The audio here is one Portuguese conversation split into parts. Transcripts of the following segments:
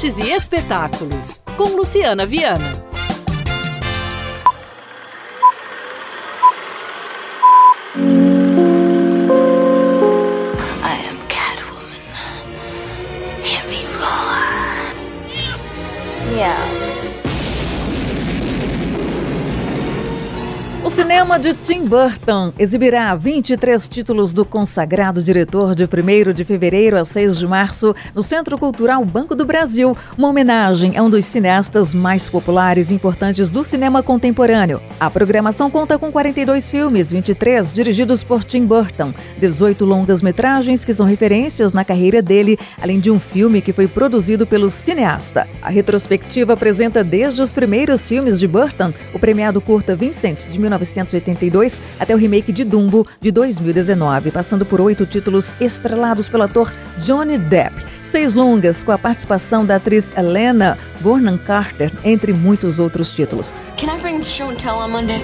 artes e espetáculos, com Luciana Viana. O cinema de Tim Burton exibirá 23 títulos do consagrado diretor de 1 de fevereiro a 6 de março no Centro Cultural Banco do Brasil, uma homenagem a um dos cineastas mais populares e importantes do cinema contemporâneo. A programação conta com 42 filmes, 23 dirigidos por Tim Burton, 18 longas-metragens que são referências na carreira dele, além de um filme que foi produzido pelo cineasta. A retrospectiva apresenta desde os primeiros filmes de Burton, o premiado curta Vincent de 19 1982 até o remake de Dumbo de 2019, passando por oito títulos estrelados pelo ator Johnny Depp. Seis longas com a participação da atriz Helena Bonham Carter, entre muitos outros títulos. Can I bring show and tell on Monday?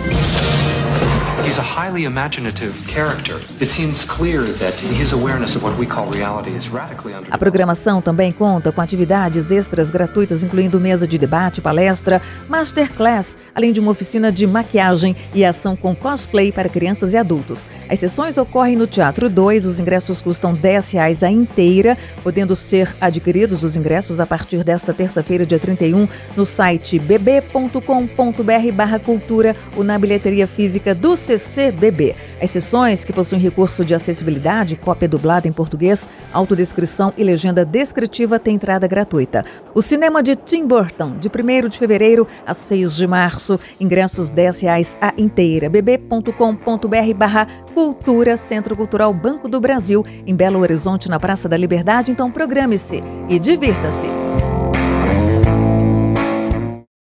He's a highly imaginative character. It seems clear that his awareness of what we call reality is radically under. A programação também conta com atividades extras gratuitas, incluindo mesa de debate, palestra, masterclass, além de uma oficina de maquiagem e ação com cosplay para crianças e adultos. As sessões ocorrem no Teatro 2, os ingressos custam 10 reais a inteira, podendo ser adquiridos os ingressos a partir desta terça-feira, dia 31, no site bb.com.br/cultura ou na bilheteria física do CCBB. As sessões que possuem recurso de acessibilidade, cópia dublada em português, autodescrição e legenda descritiva têm entrada gratuita. O cinema de Tim Burton, de 1 de fevereiro a 6 de março, ingressos R$ reais a inteira. bb.com.br barra Cultura, Centro Cultural Banco do Brasil, em Belo Horizonte, na Praça da Liberdade. Então programe-se e divirta-se.